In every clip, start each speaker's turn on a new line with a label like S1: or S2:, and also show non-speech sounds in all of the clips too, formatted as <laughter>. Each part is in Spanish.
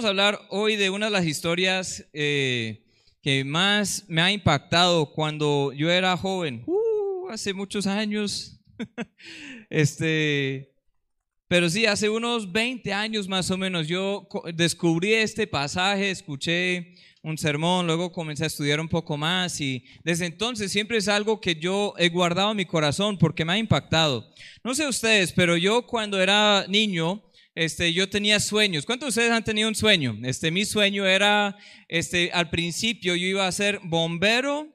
S1: Vamos a hablar hoy de una de las historias eh, que más me ha impactado cuando yo era joven, uh, hace muchos años. <laughs> este, pero sí, hace unos 20 años más o menos yo descubrí este pasaje, escuché un sermón, luego comencé a estudiar un poco más y desde entonces siempre es algo que yo he guardado en mi corazón porque me ha impactado. No sé ustedes, pero yo cuando era niño, este, yo tenía sueños. ¿Cuántos de ustedes han tenido un sueño? Este, mi sueño era, este, al principio yo iba a ser bombero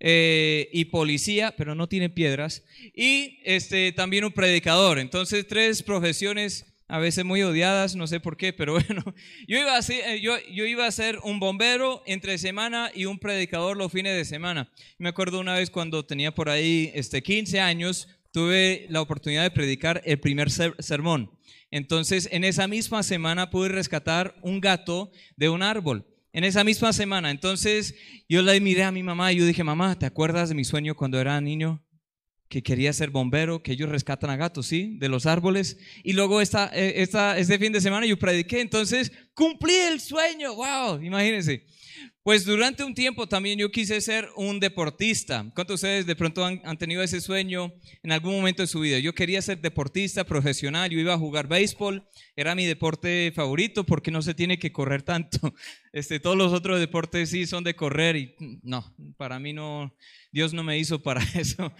S1: eh, y policía, pero no tiene piedras, y este, también un predicador. Entonces, tres profesiones a veces muy odiadas, no sé por qué, pero <laughs> bueno, yo iba a ser, eh, yo, yo iba a ser un bombero entre semana y un predicador los fines de semana. Me acuerdo una vez cuando tenía por ahí este, 15 años, tuve la oportunidad de predicar el primer sermón. Entonces, en esa misma semana pude rescatar un gato de un árbol. En esa misma semana. Entonces, yo le miré a mi mamá y yo dije, mamá, ¿te acuerdas de mi sueño cuando era niño? Que quería ser bombero, que ellos rescatan a gatos, ¿sí? De los árboles. Y luego esta, eh, esta, este fin de semana yo prediqué. Entonces, cumplí el sueño. ¡Wow! Imagínense. Pues durante un tiempo también yo quise ser un deportista. ¿Cuántos de ustedes de pronto han, tenido ese sueño en algún momento de su vida? Yo quería ser deportista profesional, yo iba a jugar béisbol, era mi deporte favorito porque no se tiene que correr tanto. <laughs> Este, todos los otros deportes sí son de correr y no, para mí no, Dios no me hizo para <laughs> eso.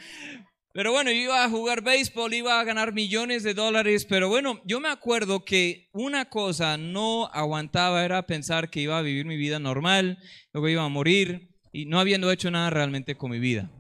S1: Pero bueno, yo iba a jugar béisbol, iba a ganar millones de dólares, pero bueno, yo me acuerdo que una cosa no aguantaba era pensar que iba a vivir mi vida normal, luego iba a morir y no habiendo hecho nada realmente con mi vida.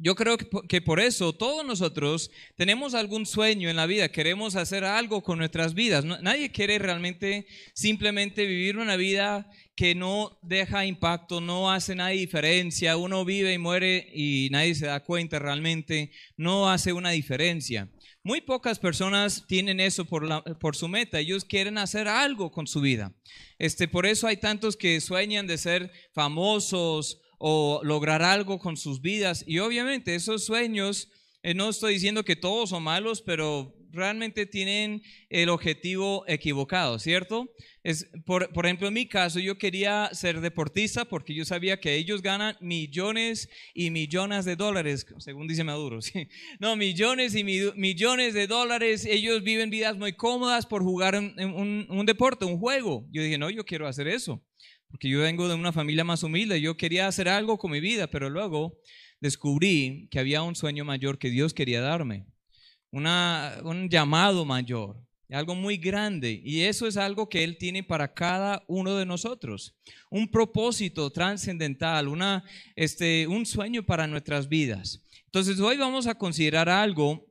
S1: Yo creo que por eso todos nosotros tenemos algún sueño en la vida, queremos hacer algo con nuestras vidas. Nadie quiere realmente simplemente vivir una vida que no deja impacto, no hace nada diferencia, uno vive y muere y nadie se da cuenta realmente, no hace una diferencia. Muy pocas personas tienen eso por, por su meta, ellos quieren hacer algo con su vida. Este, por eso hay tantos que sueñan de ser famosos o lograr algo con sus vidas. Y obviamente esos sueños, eh, no estoy diciendo que todos son malos, pero realmente tienen el objetivo equivocado, ¿cierto? Es, por, por, ejemplo, en mi caso, yo quería ser deportista porque yo sabía que ellos ganan millones y millones de dólares, según dice Maduro. <laughs> No, millones y millones de dólares. Ellos viven vidas muy cómodas por jugar un, un deporte, un juego. Yo dije, no, yo quiero hacer eso porque yo vengo de una familia más humilde, yo quería hacer algo con mi vida, pero luego descubrí que había un sueño mayor que Dios quería darme, un llamado mayor, algo muy grande, y eso es algo que Él tiene para cada uno de nosotros, un propósito trascendental, este, un sueño para nuestras vidas. Entonces hoy vamos a considerar algo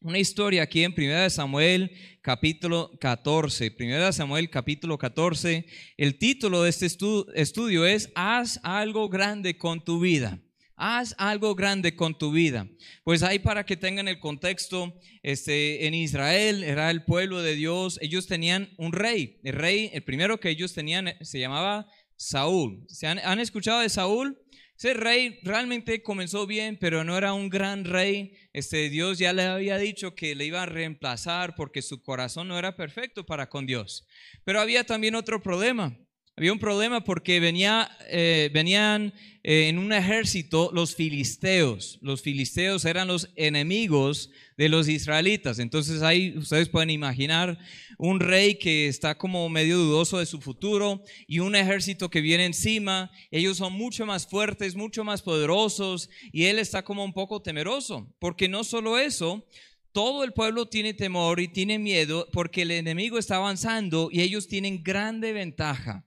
S1: una historia aquí en 1 Samuel capítulo 14. 1 Samuel capítulo 14. El título de este estudio es Haz algo grande con tu vida. Haz algo grande con tu vida. Pues ahí para que tengan el contexto, este, en Israel era el pueblo de Dios. Ellos tenían un rey. El rey, el primero que ellos tenían se llamaba Saúl. ¿Se han escuchado de Saúl? Ese rey realmente comenzó bien, pero no era un gran rey. Este Dios ya le había dicho que le iba a reemplazar porque su corazón no era perfecto para con Dios. Pero había también otro problema. Había un problema porque venía, eh, venían en un ejército los filisteos. Los filisteos eran los enemigos de los israelitas. Entonces ahí ustedes pueden imaginar un rey que está como medio dudoso de su futuro y un ejército que viene encima. Ellos son mucho más fuertes, mucho más poderosos y él está como un poco temeroso. Porque no solo eso, todo el pueblo tiene temor y tiene miedo porque el enemigo está avanzando y ellos tienen grande ventaja.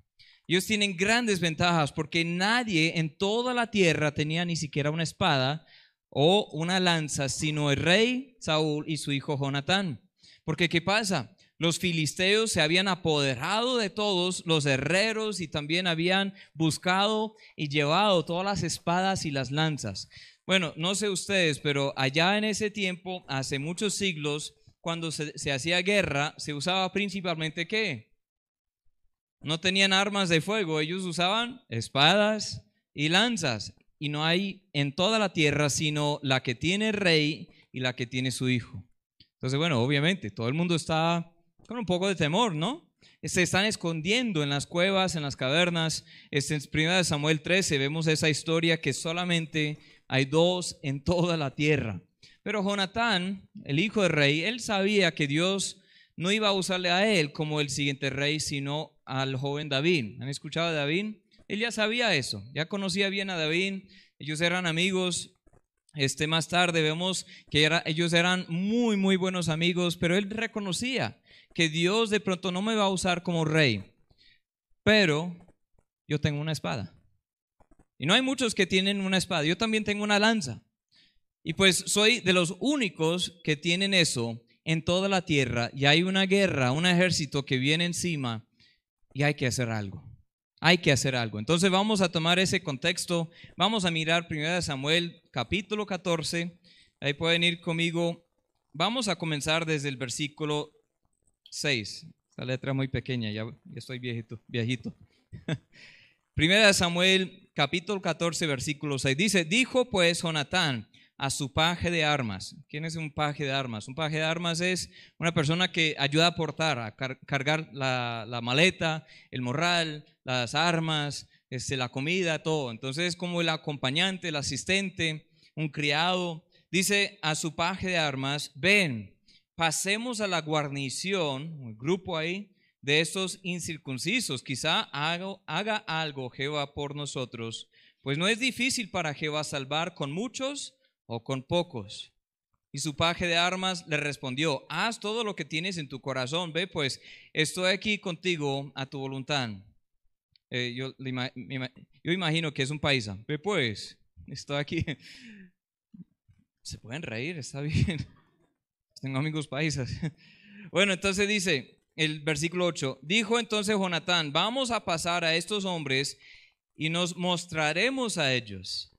S1: Ellos tienen grandes ventajas porque nadie en toda la tierra tenía ni siquiera una espada o una lanza, sino el rey Saúl y su hijo Jonatán. Porque ¿qué pasa? Los filisteos se habían apoderado de todos los herreros y también habían buscado y llevado todas las espadas y las lanzas. Bueno, no sé ustedes, pero allá en ese tiempo, hace muchos siglos, cuando se, se hacía guerra, se usaba principalmente qué? No tenían armas de fuego, ellos usaban espadas y lanzas. Y no hay en toda la tierra sino la que tiene rey y la que tiene su hijo. Entonces, bueno, obviamente, todo el mundo está con un poco de temor, ¿no? Se están escondiendo en las cuevas, en las cavernas. Este, en 1 Samuel 13 vemos esa historia que solamente hay dos en toda la tierra. Pero Jonatán, el hijo del rey, él sabía que Dios no iba a usarle a él como el siguiente rey, sino al joven David. ¿Han escuchado a David? Él ya sabía eso, ya conocía bien a David, ellos eran amigos. Este más tarde vemos que ellos eran muy muy buenos amigos, pero él reconocía que Dios de pronto no me va a usar como rey, pero yo tengo una espada. Y no hay muchos que tienen una espada, yo también tengo una lanza. Y pues soy de los únicos que tienen eso en toda la tierra y hay una guerra, un ejército que viene encima y hay que hacer algo. Hay que hacer algo. Entonces vamos a tomar ese contexto. Vamos a mirar 1 Samuel capítulo 14. Ahí pueden ir conmigo. Vamos a comenzar desde el versículo 6. Esta letra muy pequeña, ya, estoy viejito. viejito. <laughs> Primera Samuel capítulo 14 versículo 6. Dice, dijo pues Jonatán, a su paje de armas. ¿Quién es un paje de armas? Un paje de armas es una persona que ayuda a portar, a cargar la, maleta, el morral, las armas, este, la comida, todo. Entonces es como el acompañante, el asistente, un criado. Dice a su paje de armas, ven, pasemos a la guarnición, un grupo ahí, de estos incircuncisos. Quizá haga algo Jehová por nosotros, pues no es difícil para Jehová salvar con muchos o con pocos? Y su paje de armas le respondió, haz todo lo que tienes en tu corazón, ve pues, estoy aquí contigo a tu voluntad. Eh, yo, imagino que es un paisa, ve pues, estoy aquí. <laughs> Se pueden reír, está bien. <laughs> Tengo amigos paisas. <laughs> Bueno, entonces dice el versículo 8, dijo entonces Jonatán, vamos a pasar a estos hombres y nos mostraremos a ellos.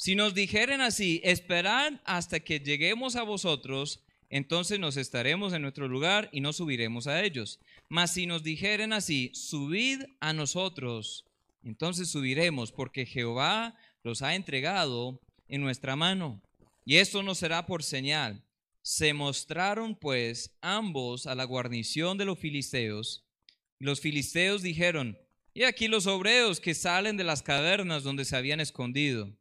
S1: Si nos dijeren así, esperad hasta que lleguemos a vosotros, entonces nos estaremos en nuestro lugar y no subiremos a ellos. Mas si nos dijeren así, subid a nosotros, entonces subiremos, porque Jehová los ha entregado en nuestra mano. Y esto no será por señal. Se mostraron pues ambos a la guarnición de los filisteos. Y los filisteos dijeron, y aquí los obreros que salen de las cavernas donde se habían escondido.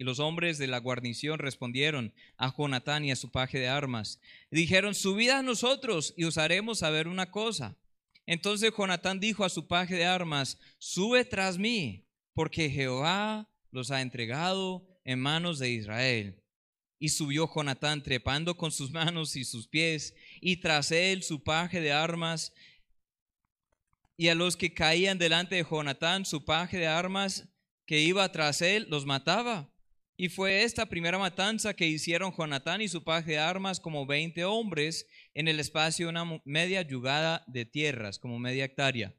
S1: Y los hombres de la guarnición respondieron a Jonatán y a su paje de armas. Y dijeron, subid a nosotros y os haremos saber una cosa. Entonces Jonatán dijo a su paje de armas, sube tras mí, porque Jehová los ha entregado en manos de Israel. Y subió Jonatán trepando con sus manos y sus pies, y tras él su paje de armas. Y a los que caían delante de Jonatán, su paje de armas que iba tras él, los mataba. Y fue esta primera matanza que hicieron Jonatán y su paje de armas como 20 hombres en el espacio de una media yugada de tierras, como media hectárea.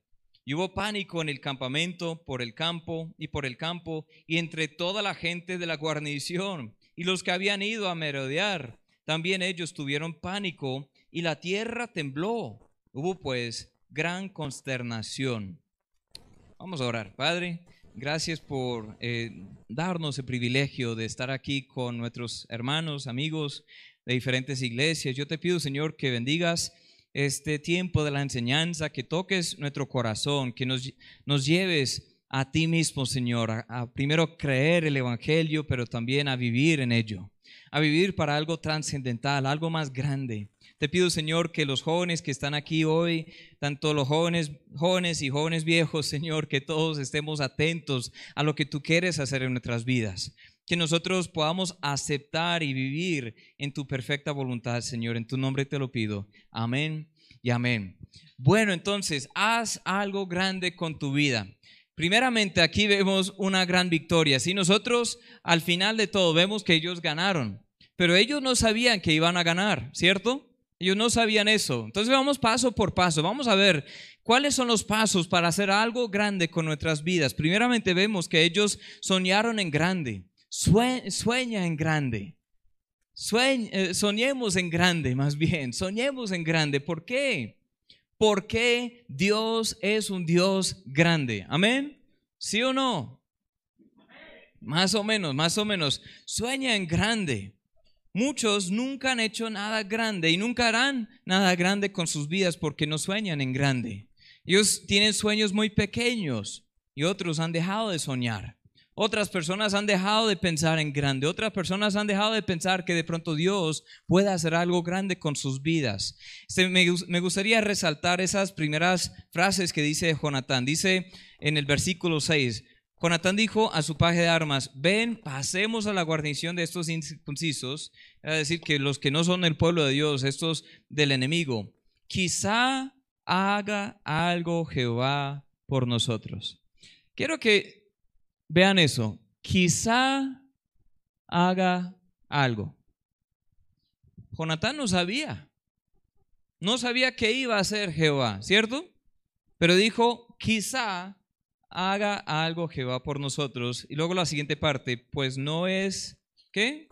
S1: Y hubo pánico en el campamento, por el campo y por el campo, y entre toda la gente de la guarnición y los que habían ido a merodear. También ellos tuvieron pánico y la tierra tembló. Hubo pues gran consternación. Vamos a orar, Padre. Gracias por eh, darnos el privilegio de estar aquí con nuestros hermanos, amigos de diferentes iglesias. Yo te pido, Señor, que bendigas este tiempo de la enseñanza, que toques nuestro corazón, que nos, nos lleves a ti mismo, Señor, a primero creer el Evangelio, pero también a vivir en ello, a vivir para algo trascendental, algo más grande. Te pido, Señor, que los jóvenes que están aquí hoy, tanto los jóvenes, jóvenes y jóvenes viejos, Señor, que todos estemos atentos a lo que tú quieres hacer en nuestras vidas. Que nosotros podamos aceptar y vivir en tu perfecta voluntad, Señor. En tu nombre te lo pido. Amén y amén. Bueno, entonces, haz algo grande con tu vida. Primeramente, aquí vemos una gran victoria. Si nosotros al final de todo vemos que ellos ganaron, pero ellos no sabían que iban a ganar, ¿cierto? Ellos no sabían eso. Entonces vamos paso por paso. Vamos a ver cuáles son los pasos para hacer algo grande con nuestras vidas. Primeramente vemos que ellos soñaron en grande. sueña en grande. Eh, soñemos en grande, <laughs> más bien. Soñemos en grande. ¿Por qué? por qué Dios es un Dios grande. Amén. ¿Sí o no? Más o menos, más o menos. Sueña en grande. Muchos nunca han hecho nada grande y nunca harán nada grande con sus vidas porque no sueñan en grande. Ellos tienen sueños muy pequeños y otros han dejado de soñar. Otras personas han dejado de pensar en grande. Otras personas han dejado de pensar que de pronto Dios puede hacer algo grande con sus vidas. Me, gustaría resaltar esas primeras frases que dice Jonatán. Dice en el versículo 6, Jonatán dijo a su paje de armas, ven, pasemos a la guarnición de estos incircuncisos, es decir, que los que no son el pueblo de Dios, estos del enemigo, quizá haga algo Jehová por nosotros. Quiero que vean eso, quizá haga algo. Jonatán no sabía, no sabía qué iba a hacer Jehová, ¿cierto? Pero dijo, quizá haga algo Jehová por nosotros. Y luego la siguiente parte, pues no es, ¿qué?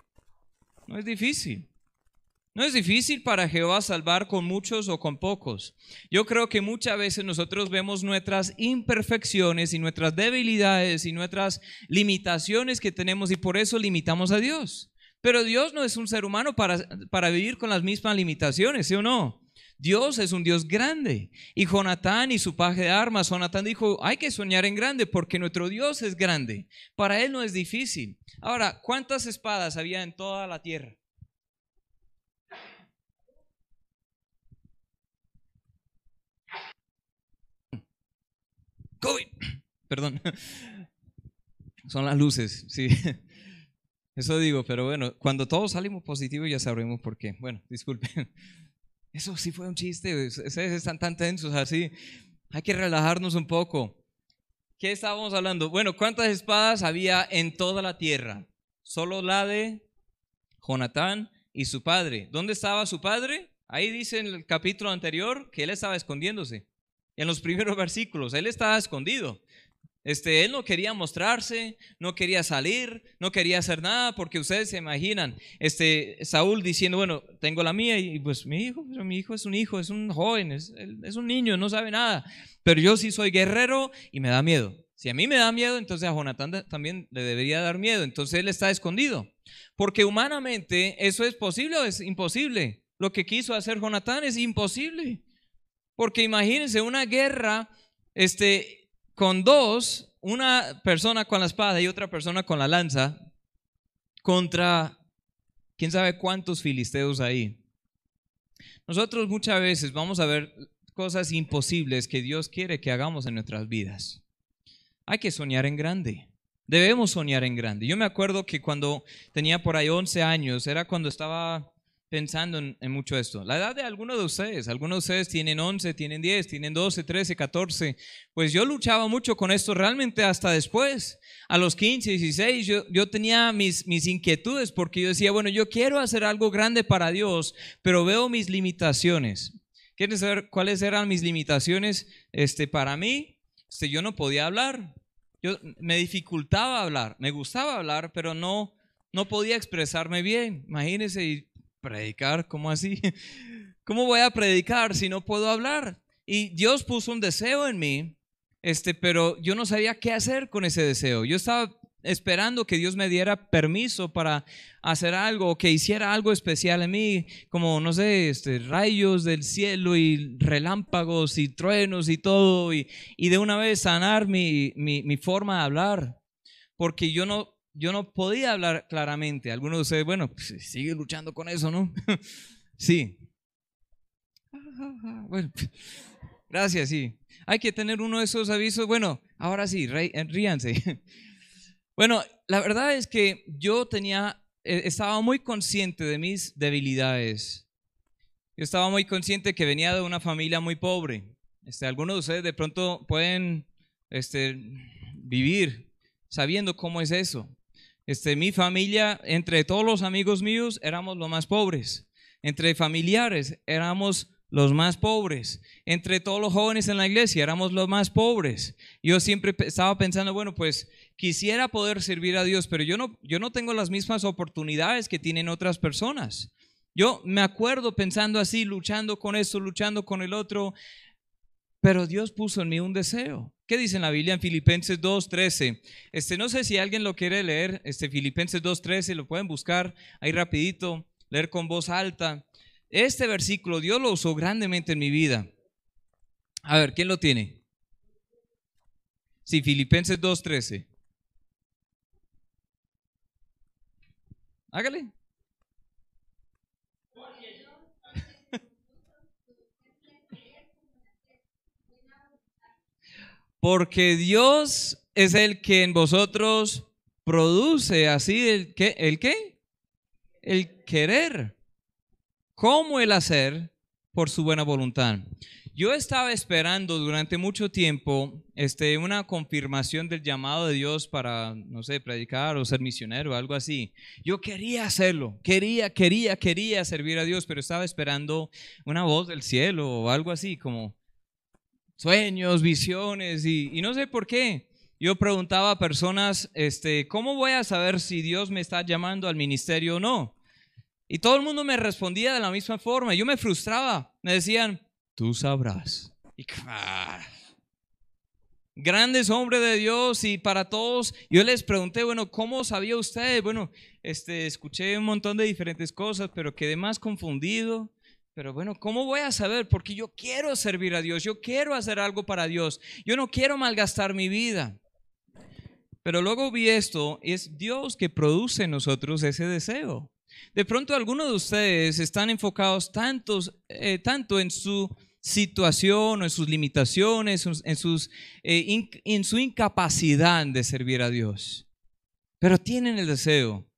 S1: No es difícil. No es difícil para Jehová salvar con muchos o con pocos. Yo creo que muchas veces nosotros vemos nuestras imperfecciones y nuestras debilidades y nuestras limitaciones que tenemos y por eso limitamos a Dios. Pero Dios no es un ser humano para, para vivir con las mismas limitaciones, ¿sí o no? Dios es un Dios grande. Y Jonatán y su paje de armas, Jonatán dijo, hay que soñar en grande porque nuestro Dios es grande. Para él no es difícil. Ahora, ¿cuántas espadas había en toda la tierra? COVID. Perdón. Son las luces, sí. Eso digo, pero bueno, cuando todos salimos positivos ya sabremos por qué. Bueno, disculpen. Eso sí fue un chiste, ustedes están tan tensos así. Hay que relajarnos un poco. ¿Qué estábamos hablando? Bueno, ¿cuántas espadas había en toda la tierra? Solo la de Jonatán y su padre. ¿Dónde estaba su padre? Ahí dice en el capítulo anterior que él estaba escondiéndose. En los primeros versículos, él estaba escondido. Este, él no quería mostrarse, no quería salir, no quería hacer nada, porque ustedes se imaginan, este, Saúl diciendo, bueno, tengo la mía y pues mi hijo, mi hijo es un hijo, es un joven, es, es un niño, no sabe nada, pero yo sí soy guerrero y me da miedo. Si a mí me da miedo, entonces a Jonatán también le debería dar miedo, entonces él está escondido, porque humanamente eso es posible o es imposible. Lo que quiso hacer Jonatán es imposible, porque imagínense una guerra, este, con dos, una persona con la espada y otra persona con la lanza, contra quién sabe cuántos filisteos ahí. Nosotros muchas veces vamos a ver cosas imposibles que Dios quiere que hagamos en nuestras vidas. Hay que soñar en grande. Debemos soñar en grande. Yo me acuerdo que cuando tenía por ahí 11 años, era cuando estaba pensando en, mucho esto. La edad de algunos de ustedes, algunos de ustedes tienen 11, tienen 10, tienen 12, 13, 14. Pues yo luchaba mucho con esto realmente hasta después. A los 15, 16, yo, yo tenía mis, mis inquietudes porque yo decía, bueno, yo quiero hacer algo grande para Dios, pero veo mis limitaciones. ¿Quieren saber cuáles eran mis limitaciones este, para mí? Este, yo no podía hablar. Yo, me dificultaba hablar. Me gustaba hablar, pero no, no podía expresarme bien. Imagínense, predicar, ¿cómo así? <laughs> ¿Cómo voy a predicar si no puedo hablar? Y Dios puso un deseo en mí, este, pero yo no sabía qué hacer con ese deseo. Yo estaba esperando que Dios me diera permiso para hacer algo, que hiciera algo especial en mí, como, no sé, este, rayos del cielo y relámpagos y truenos y todo, y, y de una vez sanar mi, mi, mi forma de hablar, porque yo no, yo no podía hablar claramente. Algunos de ustedes, bueno, pues, sigue luchando con eso, ¿no? <laughs> sí. Bueno, gracias, sí. Hay que tener uno de esos avisos. Bueno, ahora sí, eh, ríanse. <laughs> Bueno, la verdad es que yo tenía, eh, estaba muy consciente de mis debilidades. Yo estaba muy consciente que venía de una familia muy pobre. Este, algunos de ustedes de pronto pueden este, vivir sabiendo cómo es eso. Este, mi familia, entre todos los amigos míos, éramos los más pobres. Entre familiares, éramos los más pobres. Entre todos los jóvenes en la iglesia, éramos los más pobres. Yo siempre estaba pensando, bueno, pues quisiera poder servir a Dios, pero yo no, yo no tengo las mismas oportunidades que tienen otras personas. Yo me acuerdo pensando así, luchando con esto, luchando con el otro. pero Dios puso en mí un deseo. ¿Qué dice en la Biblia en Filipenses 2.13? Este, no sé si alguien lo quiere leer, este Filipenses 2.13, lo pueden buscar ahí rapidito, leer con voz alta. Este versículo Dios lo usó grandemente en mi vida. A ver, ¿quién lo tiene? Sí, Filipenses 2.13. Hágale. Porque Dios es el que en vosotros produce así el qué, el qué? El querer, como el hacer por su buena voluntad. Yo estaba esperando durante mucho tiempo este, una confirmación del llamado de Dios para, no sé, predicar o ser misionero o algo así. Yo quería hacerlo, quería, quería, quería servir a Dios, pero estaba esperando una voz del cielo o algo así, como sueños, visiones, y, no sé por qué. Yo preguntaba a personas, este, ¿cómo voy a saber si Dios me está llamando al ministerio o no? Y todo el mundo me respondía de la misma forma. Yo me frustraba. Me decían, tú sabrás. grandes hombres de Dios y para todos, yo les pregunté, bueno, ¿cómo sabía usted? Bueno, este, escuché un montón de diferentes cosas, pero quedé más confundido. Pero bueno, ¿cómo voy a saber? Porque yo quiero servir a Dios, yo quiero hacer algo para Dios, yo no quiero malgastar mi vida. Pero luego vi esto, es Dios que produce en nosotros ese deseo. De pronto algunos de ustedes están enfocados tantos, eh, tanto en su situación, en sus limitaciones, eh, en su incapacidad de servir a Dios. Pero tienen el deseo,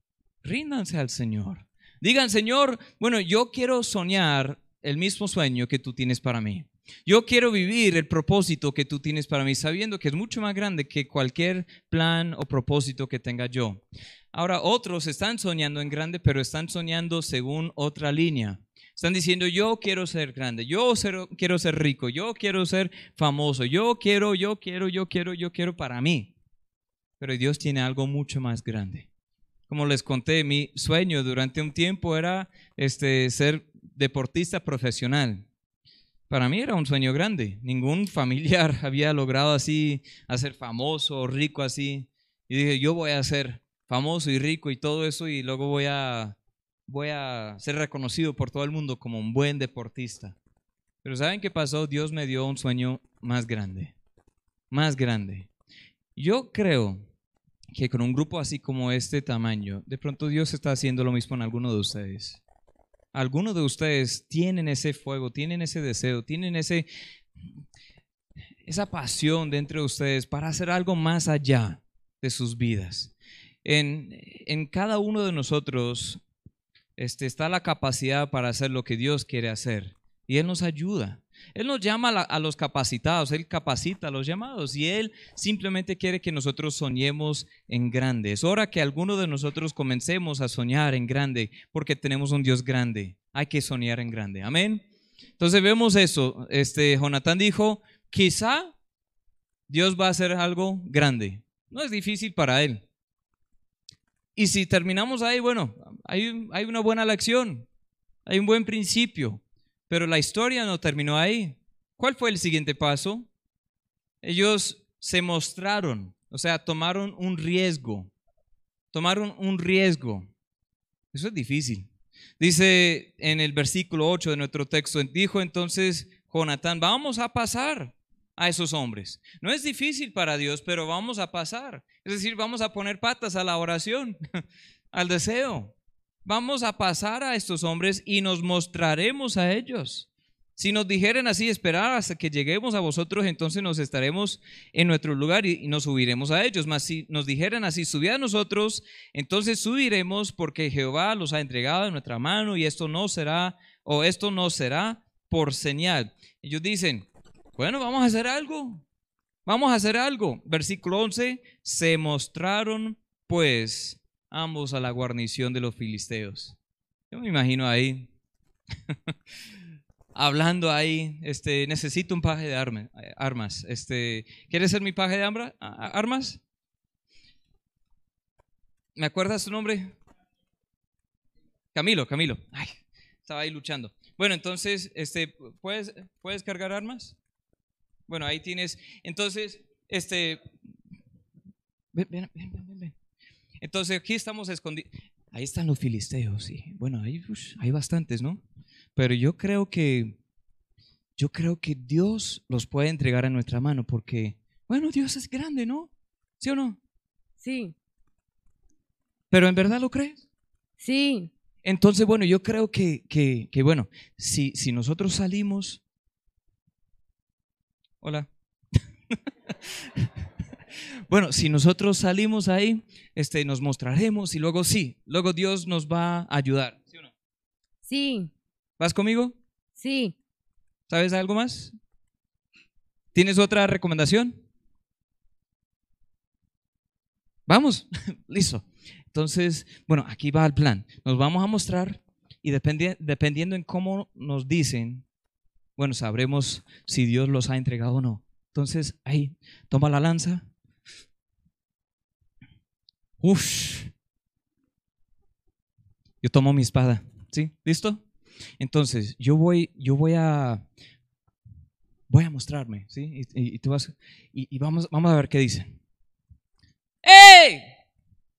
S1: ríndanse al Señor. Digan, Señor, bueno, yo quiero soñar el mismo sueño que tú tienes para mí. Yo quiero vivir el propósito que tú tienes para mí, sabiendo que es mucho más grande que cualquier plan o propósito que tenga yo. Ahora, otros están soñando en grande, pero están soñando según otra línea. Están diciendo, yo quiero ser grande, yo quiero ser rico, yo quiero ser famoso, yo quiero, yo quiero, yo quiero, yo quiero para mí. Pero Dios tiene algo mucho más grande. Como les conté, mi sueño durante un tiempo era este, ser deportista profesional. Para mí era un sueño grande. Ningún <laughs> familiar había logrado así, hacer famoso o rico así. Y dije, yo voy a ser famoso y rico y todo eso y luego voy a voy a ser reconocido por todo el mundo como un buen deportista. Pero ¿saben qué pasó? Dios me dio un sueño más grande, más grande. Yo creo que con un grupo así como este tamaño, de pronto Dios está haciendo lo mismo en alguno de ustedes. Algunos de ustedes tienen ese fuego, tienen ese deseo, tienen ese, esa pasión dentro de ustedes para hacer algo más allá de sus vidas. En, en cada uno de nosotros este, está la capacidad para hacer lo que Dios quiere hacer. Y Él nos ayuda. Él nos llama a los capacitados, Él capacita a los llamados y Él simplemente quiere que nosotros soñemos en grande. Es hora que alguno de nosotros comencemos a soñar en grande porque tenemos un Dios grande. Hay que soñar en grande. Amén. Entonces vemos eso. Este, Jonatán dijo, quizá Dios va a hacer algo grande. No es difícil para Él. Y si terminamos ahí, bueno, hay, hay una buena lección, hay un buen principio, pero la historia no terminó ahí. ¿Cuál fue el siguiente paso? Ellos se mostraron, o sea, tomaron un riesgo, tomaron un riesgo. Eso es difícil. Dice en el versículo 8 de nuestro texto, dijo entonces Jonatán, vamos a pasar a esos hombres. No es difícil para Dios, pero vamos a pasar. Es decir, vamos a poner patas a la oración, <laughs> al deseo. Vamos a pasar a estos hombres y nos mostraremos a ellos. Si nos dijeren así, esperar hasta que lleguemos a vosotros, entonces nos estaremos en nuestro lugar y, nos subiremos a ellos. Mas si nos dijeran así, subid a nosotros, entonces subiremos porque Jehová los ha entregado en nuestra mano y esto no será, o esto no será por señal. Ellos dicen, bueno, vamos a hacer algo. Vamos a hacer algo. Versículo 11, se mostraron pues ambos a la guarnición de los filisteos. Yo me imagino ahí, <laughs> hablando ahí, este, necesito un paje de armas. Este, ¿Quieres ser mi paje de armas? ¿Me acuerdas su nombre? Camilo, Camilo. estaba ahí luchando. Bueno, entonces, este, ¿puedes, ¿puedes cargar armas? Bueno, ahí tienes. Entonces, este. Ven, ven, ven. Entonces aquí estamos escondidos. Ahí están los filisteos, sí. Bueno, ahí ush, hay bastantes, ¿no? Pero yo creo que yo creo que Dios los puede entregar a nuestra mano porque, bueno, Dios es grande, ¿no? ¿Sí o no?
S2: Sí,
S1: Pero en verdad lo crees.
S2: sí,
S1: Entonces, bueno, yo creo que, que, que, bueno, si, si nosotros salimos... Hola. <laughs> bueno, si nosotros salimos ahí, este, nos mostraremos y luego sí, luego Dios nos va a ayudar. ¿Sí o no?
S2: sí,
S1: ¿Vas conmigo?
S2: sí.
S1: ¿Sabes algo más? ¿Tienes otra recomendación? Vamos, <laughs> listo. Entonces, bueno, aquí va el plan. Nos vamos a mostrar y dependi- dependiendo en cómo nos dicen, bueno, sabremos si Dios los ha entregado o no. Entonces, ahí, toma la lanza. Uf. Yo tomo mi espada. ¿Sí? ¿Listo? Entonces, yo voy, yo voy a, voy a mostrarme, ¿sí? Y, tú vas, y, vamos, vamos a ver qué dice. ¡Ey!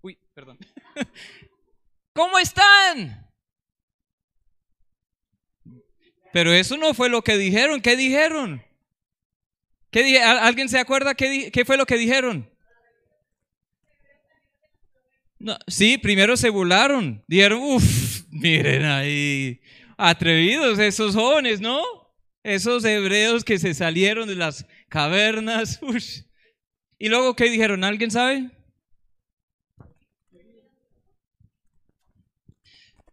S1: Uy, perdón. <laughs> ¿Cómo están? Pero eso no fue lo que dijeron. ¿Qué dijeron? ¿Qué ¿Alguien se acuerda qué, qué fue lo que dijeron? No, sí, primero se burlaron. Dijeron, uff, miren ahí, atrevidos esos jóvenes, ¿no? Esos hebreos que se salieron de las cavernas. <laughs> ush. Y luego, ¿qué dijeron? ¿Alguien sabe?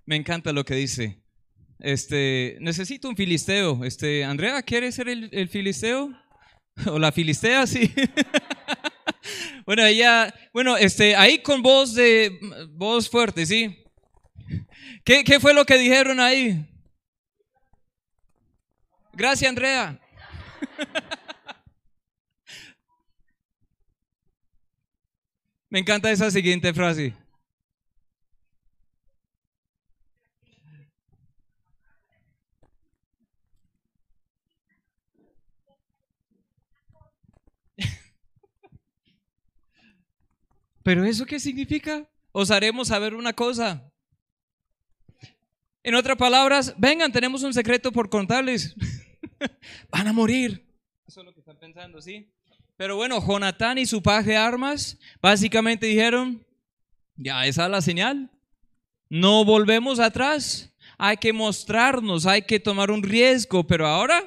S1: Me encanta lo que dice. Este, necesito un filisteo. Este, Andrea, ¿quieres ser el, el filisteo? <laughs> O la filistea, sí. <laughs> <laughs> bueno, ella, bueno, este, ahí con voz de voz fuerte, sí. ¿Qué, qué fue lo que dijeron ahí? Gracias, Andrea. <laughs> Me encanta esa siguiente frase. ¿Pero eso qué significa? Os haremos saber una cosa. En otras palabras, vengan, tenemos un secreto por contarles. <laughs> Van a morir. Eso es lo que están pensando, ¿sí? Pero bueno, Jonatán y su paje de armas básicamente dijeron, ya esa es la señal. No volvemos atrás. Hay que mostrarnos, hay que tomar un riesgo. Pero ahora,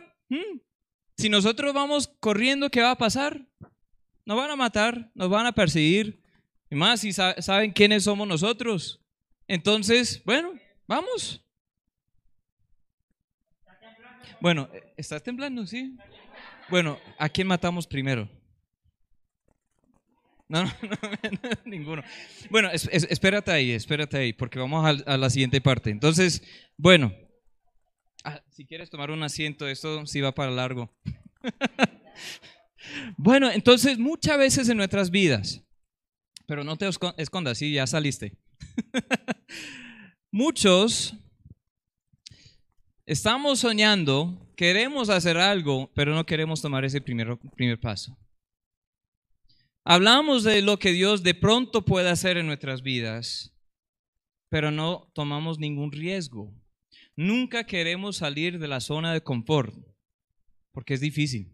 S1: si nosotros vamos corriendo, ¿qué va a pasar? Nos van a matar, nos van a perseguir. Y más si sa- saben quiénes somos nosotros. Entonces, bueno, vamos. Bueno, ¿estás temblando? Sí. Bueno, ¿a quién matamos primero? No, no, <laughs> no, ninguno. Bueno, es- es- espérate ahí, espérate ahí, porque vamos a, la siguiente parte. Entonces, bueno, ah, si quieres tomar un asiento, esto sí va para largo. <laughs> bueno, entonces muchas veces en nuestras vidas, pero no te esco- escondas, sí, ya saliste. <laughs> Muchos estamos soñando, queremos hacer algo, pero no queremos tomar ese primer, primer paso. Hablamos de lo que Dios de pronto puede hacer en nuestras vidas, pero no tomamos ningún riesgo. Nunca queremos salir de la zona de confort, porque es difícil.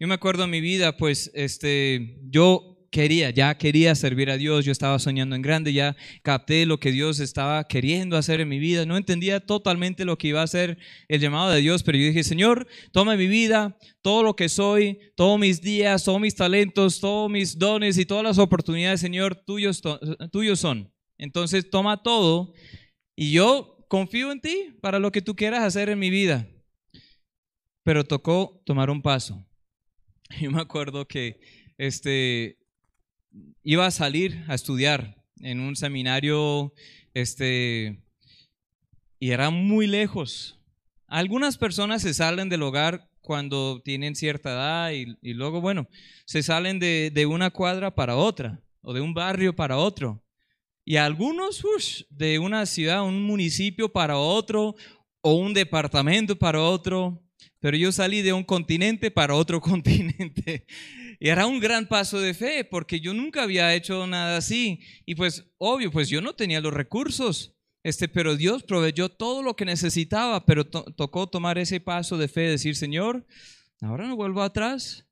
S1: Yo me acuerdo en mi vida, pues, este, yo quería, ya quería servir a Dios, yo estaba soñando en grande, ya capté lo que Dios estaba queriendo hacer en mi vida, no entendía totalmente lo que iba a ser el llamado de Dios, pero yo dije, Señor, toma mi vida, todo lo que soy, todos mis días, todos mis talentos, todos mis dones y todas las oportunidades, Señor, tuyos, tuyos son. Entonces toma todo y yo confío en ti para lo que tú quieras hacer en mi vida. Pero tocó tomar un paso. <laughs> Yo me acuerdo que este, iba a salir a estudiar en un seminario este, y era muy lejos. Algunas personas se salen del hogar cuando tienen cierta edad y, y luego, bueno, se salen de, de una cuadra para otra o de un barrio para otro. Y algunos ush, de una ciudad, un municipio para otro o un departamento para otro. pero yo salí de un continente para otro <laughs> continente. Y era un gran paso de fe, porque yo nunca había hecho nada así. Y pues, obvio, pues yo no tenía los recursos. Este, pero Dios proveyó todo lo que necesitaba, pero tocó tomar ese paso de fe, decir, Señor, ahora no vuelvo atrás.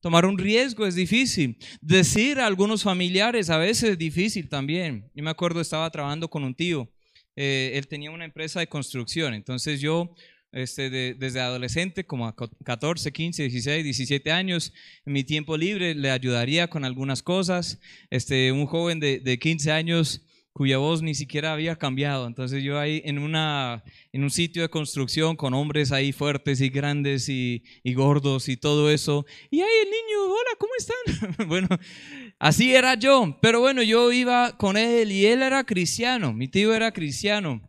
S1: Tomar un riesgo es difícil. Decir a algunos familiares a veces es difícil también. Yo me acuerdo, estaba trabajando con un tío. Eh, él tenía una empresa de construcción. Entonces yo, este, desde adolescente, como a 14, 15, 16, 17 años, en mi tiempo libre le ayudaría con algunas cosas. Este, un joven de, de 15 años cuya voz ni siquiera había cambiado. Entonces yo ahí en, una, en un sitio de construcción con hombres ahí fuertes y grandes y, y gordos y todo eso. Y ahí el niño, hola, ¿cómo están? <laughs> bueno, así era yo. Pero bueno, yo iba con él y él era cristiano, mi tío era cristiano.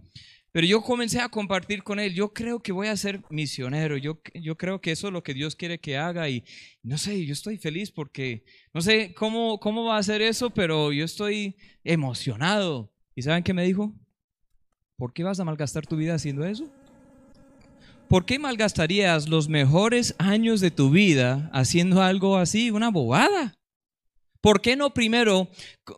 S1: Pero yo comencé a compartir con él, yo creo que voy a ser misionero, yo, yo creo que eso es lo que Dios quiere que haga y no sé, yo estoy feliz porque no sé cómo, cómo va a ser eso, pero yo estoy emocionado. ¿Y saben qué me dijo? ¿Por qué vas a malgastar tu vida haciendo eso? ¿Por qué malgastarías los mejores años de tu vida haciendo algo así, una bobada? ¿Por qué no primero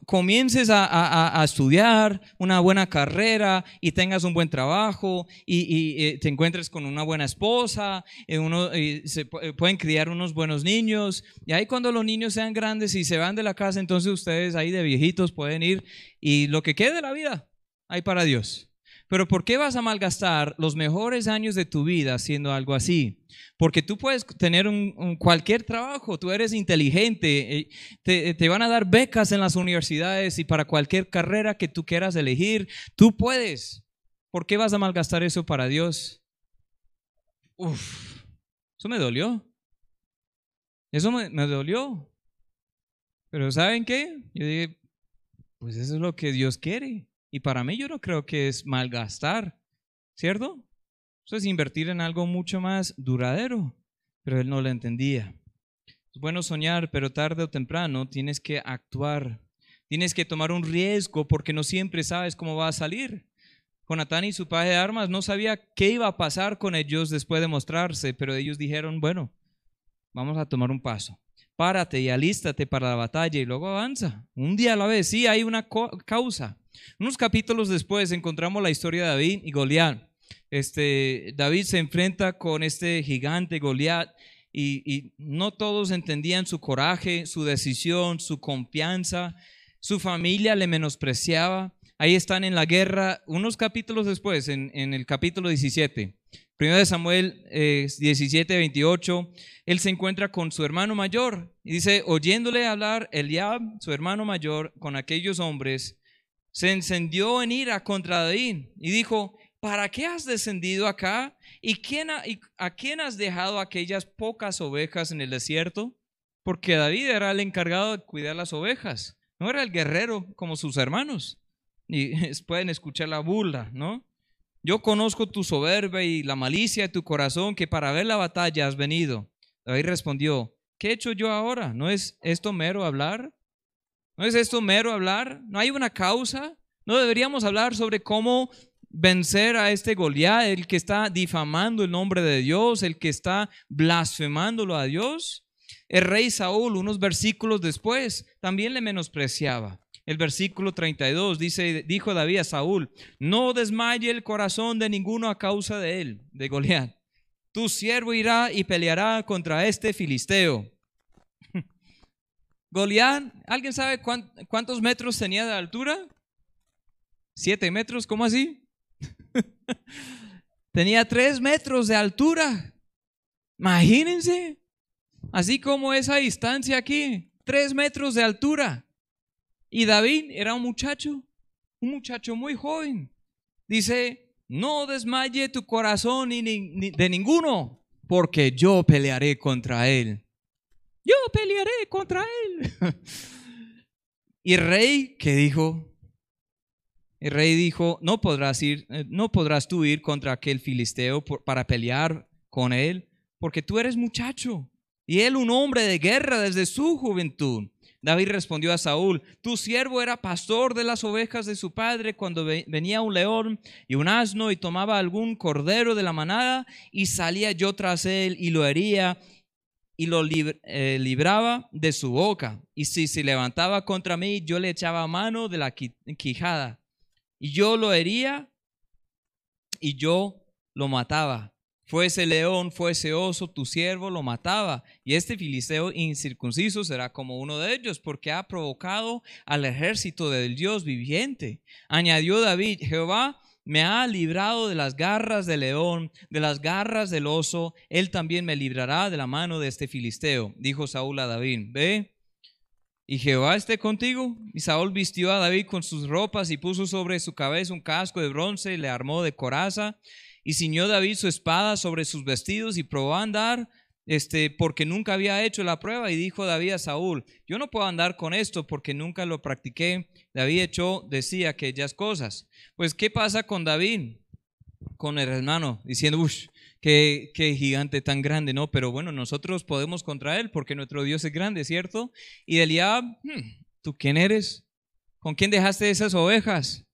S1: comiences a, estudiar una buena carrera y tengas un buen trabajo y, eh, te encuentres con una buena esposa, eh, uno, se eh, pueden criar unos buenos niños y ahí cuando los niños sean grandes y se van de la casa, entonces ustedes ahí de viejitos pueden ir y lo que quede de la vida, hay para Dios. Pero ¿por qué vas a malgastar los mejores años de tu vida haciendo algo así? Porque tú puedes tener un, cualquier trabajo, tú eres inteligente, eh, te, te, van a dar becas en las universidades y para cualquier carrera que tú quieras elegir, tú puedes. ¿Por qué vas a malgastar eso para Dios? Uf, eso me dolió. Eso me, me dolió. Pero ¿saben qué? Yo dije, pues eso es lo que Dios quiere. Y para mí yo no creo que es malgastar, ¿cierto? Eso es invertir en algo mucho más duradero, pero él no lo entendía. Es bueno soñar, pero tarde o temprano tienes que actuar. Tienes que tomar un riesgo porque no siempre sabes cómo va a salir. Jonatán y su paje de armas no sabía qué iba a pasar con ellos después de mostrarse, pero ellos dijeron, bueno, vamos a tomar un paso. Párate y alístate para la batalla y luego avanza. Un día a la vez, sí, hay una causa. Unos capítulos después encontramos la historia de David y Goliat. Este, David se enfrenta con este gigante Goliat y, no todos entendían su coraje, su decisión, su confianza. Su familia le menospreciaba. Ahí están en la guerra, unos capítulos después, en, el capítulo 17. Primero de Samuel 17, 28, él se encuentra con su hermano mayor y dice, oyéndole hablar Eliab, su hermano mayor, con aquellos hombres, se encendió en ira contra David y dijo, ¿para qué has descendido acá? ¿Y, a, quién has dejado aquellas pocas ovejas en el desierto? Porque David era el encargado de cuidar las ovejas, no era el guerrero como sus hermanos. Y <laughs> pueden escuchar la burla, ¿no? Yo conozco tu soberbia y la malicia de tu corazón, que para ver la batalla has venido. David respondió, ¿qué he hecho yo ahora? ¿No es esto mero hablar? ¿No es esto mero hablar? ¿No hay una causa? ¿No deberíamos hablar sobre cómo vencer a este Goliat, el que está difamando el nombre de Dios, el que está blasfemándolo a Dios? El rey Saúl, unos versículos después, también le menospreciaba. El versículo 32 dice, dijo David a Saúl, no desmaye el corazón de ninguno a causa de él, de Goliat. Tu siervo irá y peleará contra este filisteo. Goliat, ¿alguien sabe cuántos metros tenía de altura? ¿Siete metros? ¿Cómo así? <laughs> tenía tres metros de altura. Imagínense. Así como esa distancia aquí, tres metros de altura. Y David era un muchacho, un muchacho muy joven. Dice, no desmaye tu corazón de ninguno, porque yo pelearé contra él yo pelearé contra él. <laughs> y el rey, ¿qué dijo? El rey dijo, no podrás ir, eh, no podrás tú ir contra aquel filisteo para pelear con él, porque tú eres muchacho y él un hombre de guerra desde su juventud. David respondió a Saúl, tu siervo era pastor de las ovejas de su padre cuando ve- venía un león y un asno y tomaba algún cordero de la manada y salía yo tras él y lo hería y lo eh, libraba de su boca. Y si se levantaba contra mí, yo le echaba mano de la qui- quijada y yo lo hería y yo lo mataba. Fuese león, fuese oso, tu siervo lo mataba. Y este filisteo incircunciso será como uno de ellos, porque ha provocado al ejército del Dios viviente. Añadió David, Jehová me ha librado de las garras del león, de las garras del oso, él también me librará de la mano de este filisteo. Dijo Saúl a David, ve, y Jehová esté contigo. Y Saúl vistió a David con sus ropas y puso sobre su cabeza un casco de bronce y le armó de coraza. Y ciñó David su espada sobre sus vestidos y probó a andar, este, porque nunca había hecho la prueba. Y dijo David a Saúl, yo no puedo andar con esto porque nunca lo practiqué. David echó, decía aquellas cosas. Pues, ¿qué pasa con David? Con el hermano, diciendo, uff, qué, gigante tan grande, ¿no? Pero bueno, nosotros podemos contra él porque nuestro Dios es grande, ¿cierto? Y Eliab, "Hmm, ¿tú quién eres? ¿Con quién dejaste esas ovejas?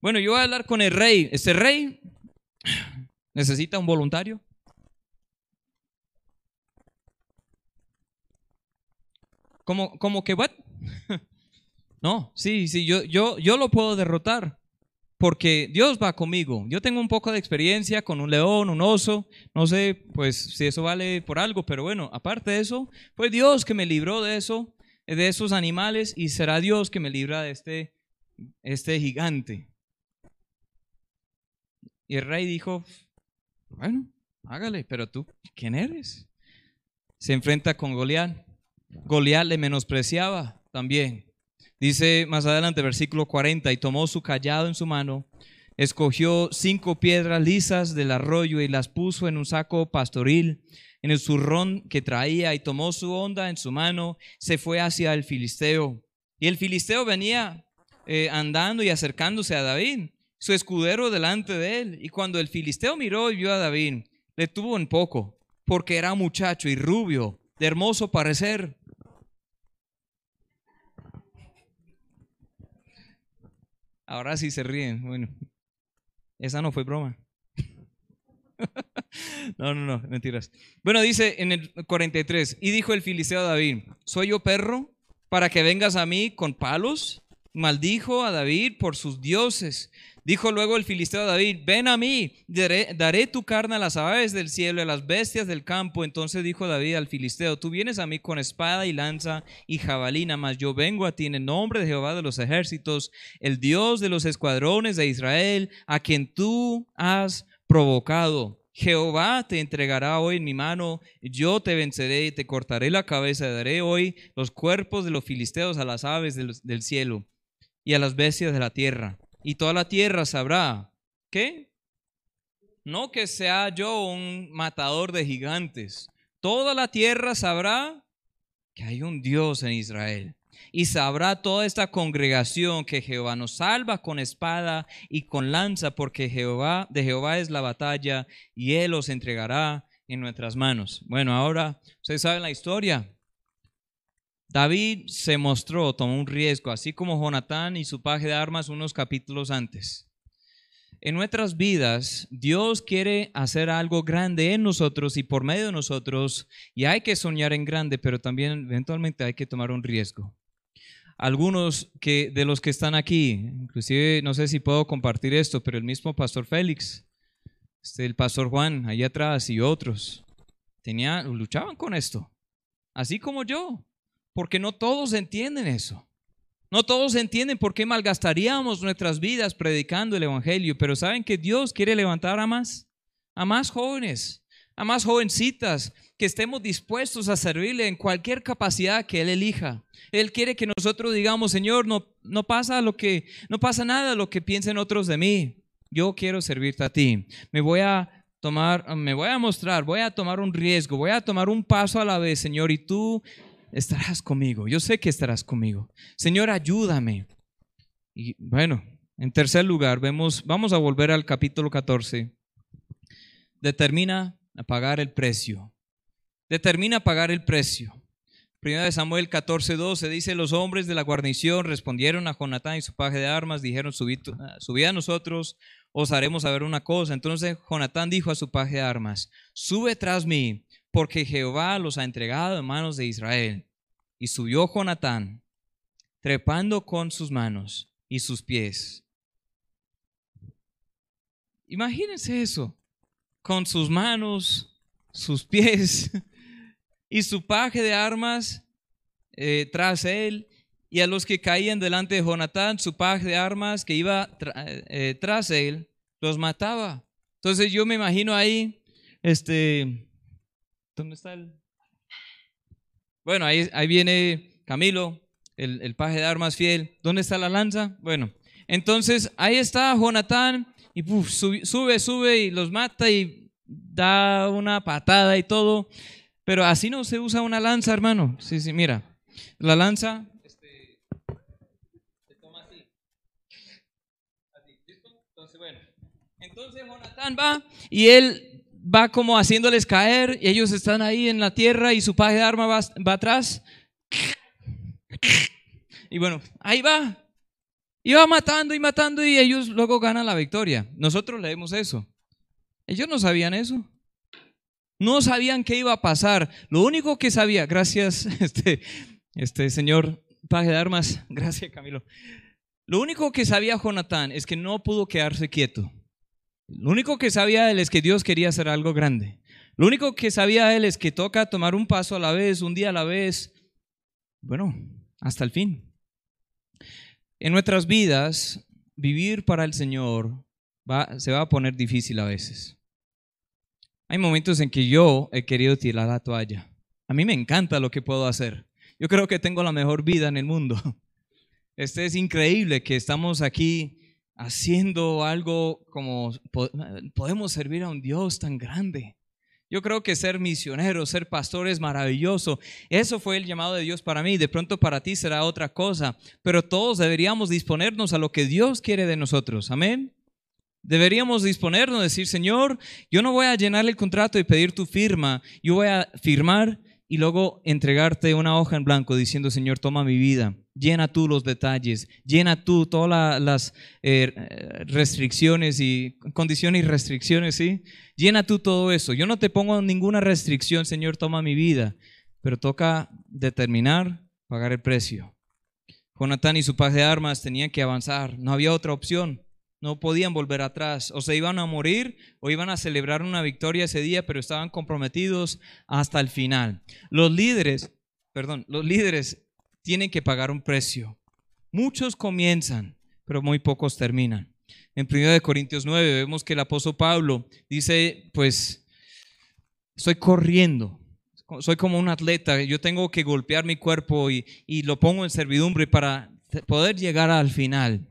S1: Bueno, yo voy a hablar con el rey. ¿Este rey necesita un voluntario? ¿Cómo, cómo que what? <laughs> no, sí, sí, yo, yo, yo lo puedo derrotar porque Dios va conmigo. Yo tengo un poco de experiencia con un león, un oso, no sé, pues si eso vale por algo, pero bueno, aparte de eso, fue Dios que me libró de eso, de esos animales y será Dios que me libra de este, este gigante. Y el rey dijo, bueno, hágale, pero tú, ¿quién eres? Se enfrenta con Goliat. Goliat le menospreciaba también. Dice más adelante, versículo 40, y tomó su callado en su mano, escogió cinco piedras lisas del arroyo y las puso en un saco pastoril, en el zurrón que traía, y tomó su onda en su mano, se fue hacia el filisteo. Y el filisteo venía eh, andando y acercándose a David, su escudero delante de él. Y cuando el filisteo miró y vio a David, le tuvo en poco, porque era muchacho y rubio, de hermoso parecer. Ahora sí se ríen. Bueno, esa no fue broma. <laughs> No, no, no, mentiras. Bueno, dice en el 43, y dijo el filisteo a David, ¿soy yo perro para que vengas a mí con palos? Maldijo a David por sus dioses. Dijo luego el filisteo David, ven a mí, daré, tu carne a las aves del cielo y a las bestias del campo. Entonces dijo David al filisteo, tú vienes a mí con espada y lanza y jabalina, mas yo vengo a ti en el nombre de Jehová de los ejércitos, el Dios de los escuadrones de Israel, a quien tú has provocado. Jehová te entregará hoy en mi mano, yo te venceré y te cortaré la cabeza, daré hoy los cuerpos de los filisteos a las aves del cielo y a las bestias de la tierra. Y toda la tierra sabrá, ¿qué? No que sea yo un matador de gigantes. Toda la tierra sabrá que hay un Dios en Israel. Y sabrá toda esta congregación que Jehová nos salva con espada y con lanza, porque Jehová, de Jehová es la batalla y Él os entregará en nuestras manos. Bueno, ahora ustedes saben la historia. David se mostró, tomó un riesgo, así como Jonatán y su paje de armas unos capítulos antes. En nuestras vidas, Dios quiere hacer algo grande en nosotros y por medio de nosotros, y hay que soñar en grande, pero también eventualmente hay que tomar un riesgo. Algunos que, de los que están aquí, inclusive no sé si puedo compartir esto, pero el mismo pastor Félix, este, el pastor Juan, allá atrás y otros, tenía, luchaban con esto, así como yo, porque no todos entienden eso. No todos entienden por qué malgastaríamos nuestras vidas predicando el Evangelio, pero saben que Dios quiere levantar a más, a más jóvenes, a más jovencitas, que estemos dispuestos a servirle en cualquier capacidad que Él elija. Él quiere que nosotros digamos, Señor, no, no pasa lo que, no pasa nada lo que piensen otros de mí. Yo quiero servirte a ti. Me voy a tomar, me voy a mostrar, voy a tomar un riesgo, voy a tomar un paso a la vez, Señor, y tú estarás conmigo. Yo sé que estarás conmigo. Señor, ayúdame. Y bueno, en tercer lugar, vemos, vamos a volver al capítulo 14. Determina a pagar el precio. Determina pagar el precio. Primera de Samuel 14:12 dice, los hombres de la guarnición respondieron a Jonatán y su paje de armas, dijeron, subid, subid a nosotros, os haremos saber una cosa. Entonces Jonatán dijo a su paje de armas, sube tras mí, porque Jehová los ha entregado en manos de Israel. Y subió Jonatán, trepando con sus manos y sus pies. Imagínense eso, con sus manos, sus pies <laughs> y su paje de armas eh, tras él, y a los que caían delante de Jonatán, su paje de armas que iba eh, tras él, los mataba. Entonces yo me imagino ahí, este, ¿dónde está el? Bueno, ahí, ahí viene Camilo, el, el paje de armas fiel. ¿Dónde está la lanza? Bueno, entonces ahí está Jonatán y sube, sube y los mata y da una patada y todo. Pero así no se usa una lanza, hermano. Sí, sí, mira. La lanza este, se toma así. Así, ¿listo? Entonces, bueno. Entonces Jonatán va y él va como haciéndoles caer y ellos están ahí en la tierra y su paje de arma va, va atrás. Y bueno, ahí va. Y va matando y matando y ellos luego ganan la victoria. Nosotros leemos eso. Ellos no sabían eso. No sabían qué iba a pasar. Lo único que sabía, gracias, <laughs> este, este señor paje de armas, gracias Camilo. Lo único que sabía Jonatán es que no pudo quedarse quieto. Lo único que sabía él es que Dios quería hacer algo grande. Lo único que sabía él es que toca tomar un paso a la vez, un día a la vez. Bueno, hasta el fin. En nuestras vidas, vivir para el Señor se va a poner difícil a veces. Hay momentos en que yo he querido tirar la toalla. A mí me encanta lo que puedo hacer. Yo creo que tengo la mejor vida en el mundo. <laughs> Este es increíble que estamos aquí haciendo algo como podemos servir a un Dios tan grande. Yo creo que ser misionero, ser pastor es maravilloso. Eso fue el llamado de Dios para mí. De pronto para ti será otra cosa. Pero todos deberíamos disponernos a lo que Dios quiere de nosotros. Amén. Deberíamos disponernos, decir, Señor, yo no voy a llenar el contrato y pedir tu firma. Yo voy a firmar y luego entregarte una hoja en blanco diciendo, Señor, toma mi vida, llena tú los detalles, llena tú todas las eh, restricciones y condiciones y restricciones, ¿sí? Llena tú todo eso. Yo no te pongo ninguna restricción, Señor, toma mi vida, pero toca determinar, pagar el precio. Jonatán y su paz de armas tenían que avanzar, no había otra opción. No podían volver atrás. O se iban a morir o iban a celebrar una victoria ese día, pero estaban comprometidos hasta el final. Los líderes, perdón, los líderes tienen que pagar un precio. Muchos comienzan, pero muy pocos terminan. En 1 Corintios 9 vemos que el apóstol Pablo dice, pues, estoy corriendo, soy como un atleta, yo tengo que golpear mi cuerpo y, y lo pongo en servidumbre para poder llegar al final,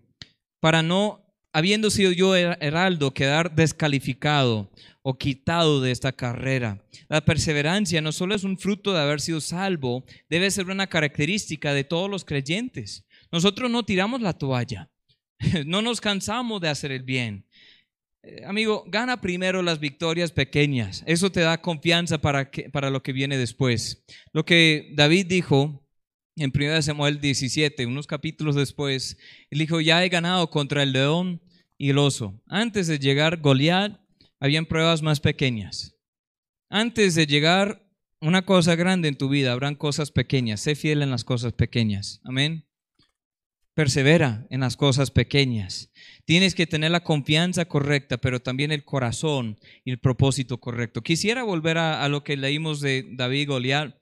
S1: para no habiendo sido yo heraldo, quedar descalificado o quitado de esta carrera. La perseverancia no solo es un fruto de haber sido salvo, debe ser una característica de todos los creyentes. Nosotros no tiramos la toalla, <laughs> no nos cansamos de hacer el bien. Eh, amigo, gana primero las victorias pequeñas. Eso te da confianza para, que, para lo que viene después. Lo que David dijo en 1 Samuel 17, unos capítulos después, él dijo, ya he ganado contra el león y el oso. Antes de llegar Goliat, habían pruebas más pequeñas. Antes de llegar una cosa grande en tu vida, habrán cosas pequeñas. Sé fiel en las cosas pequeñas. Amén. Persevera en las cosas pequeñas. Tienes que tener la confianza correcta, pero también el corazón y el propósito correcto. Quisiera volver a, lo que leímos de David Goliat.